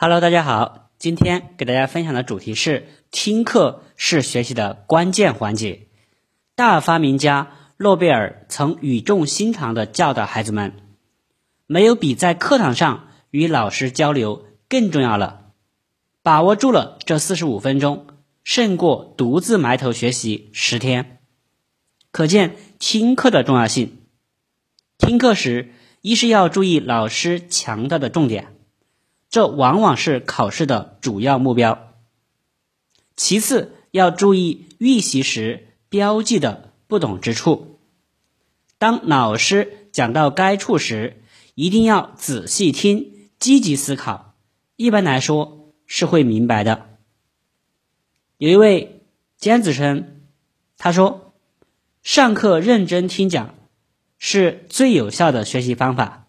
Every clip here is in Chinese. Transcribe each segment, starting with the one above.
Hello，大家好，今天给大家分享的主题是听课是学习的关键环节。大发明家诺贝尔曾语重心长地教导孩子们：没有比在课堂上与老师交流更重要了。把握住了这四十五分钟，胜过独自埋头学习十天。可见听课的重要性。听课时，一是要注意老师强调的重点。这往往是考试的主要目标。其次，要注意预习时标记的不懂之处。当老师讲到该处时，一定要仔细听，积极思考。一般来说是会明白的。有一位尖子生，他说：“上课认真听讲是最有效的学习方法。”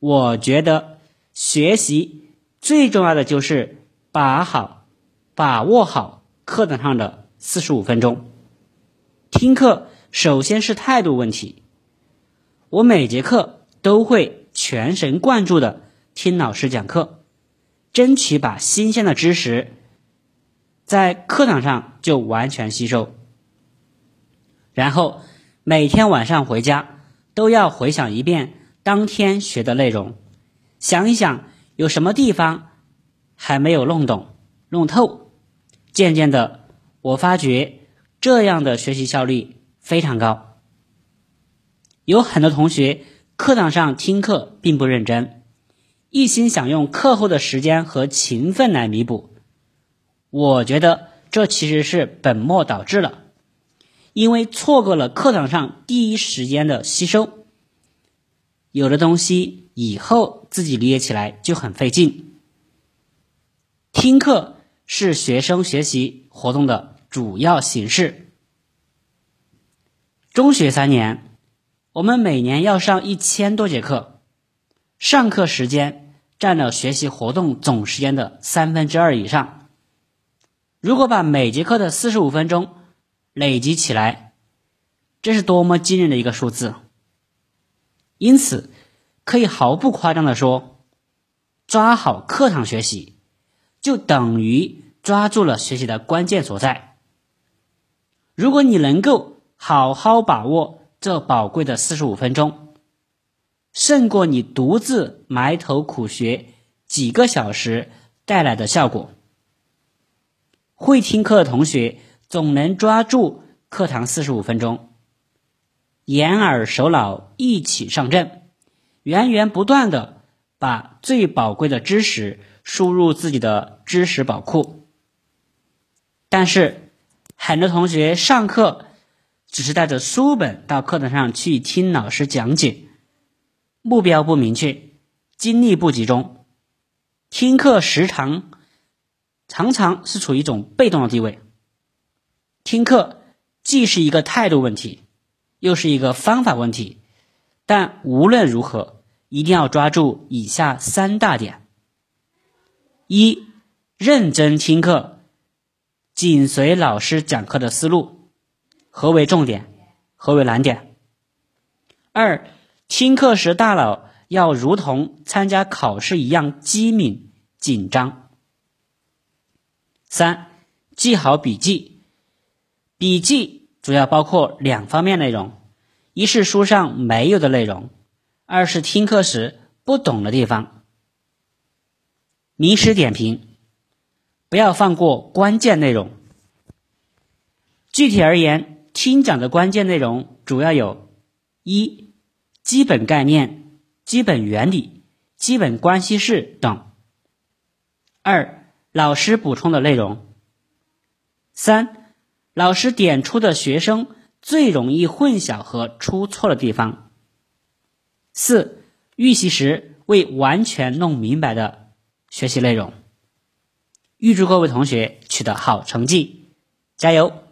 我觉得。学习最重要的就是把好、把握好课堂上的四十五分钟。听课首先是态度问题。我每节课都会全神贯注的听老师讲课，争取把新鲜的知识在课堂上就完全吸收。然后每天晚上回家都要回想一遍当天学的内容。想一想，有什么地方还没有弄懂、弄透？渐渐的，我发觉这样的学习效率非常高。有很多同学课堂上听课并不认真，一心想用课后的时间和勤奋来弥补。我觉得这其实是本末倒置了，因为错过了课堂上第一时间的吸收，有的东西。以后自己理解起来就很费劲。听课是学生学习活动的主要形式。中学三年，我们每年要上一千多节课，上课时间占了学习活动总时间的三分之二以上。如果把每节课的四十五分钟累积起来，这是多么惊人的一个数字！因此。可以毫不夸张的说，抓好课堂学习，就等于抓住了学习的关键所在。如果你能够好好把握这宝贵的四十五分钟，胜过你独自埋头苦学几个小时带来的效果。会听课的同学总能抓住课堂四十五分钟，眼耳手脑一起上阵。源源不断的把最宝贵的知识输入自己的知识宝库，但是很多同学上课只是带着书本到课堂上去听老师讲解，目标不明确，精力不集中，听课时长常常是处于一种被动的地位。听课既是一个态度问题，又是一个方法问题。但无论如何，一定要抓住以下三大点：一、认真听课，紧随老师讲课的思路，何为重点，何为难点；二、听课时大脑要如同参加考试一样机敏紧张；三、记好笔记，笔记主要包括两方面内容。一是书上没有的内容，二是听课时不懂的地方。名师点评：不要放过关键内容。具体而言，听讲的关键内容主要有：一、基本概念、基本原理、基本关系式等；二、老师补充的内容；三、老师点出的学生。最容易混淆和出错的地方。四、预习时未完全弄明白的学习内容。预祝各位同学取得好成绩，加油！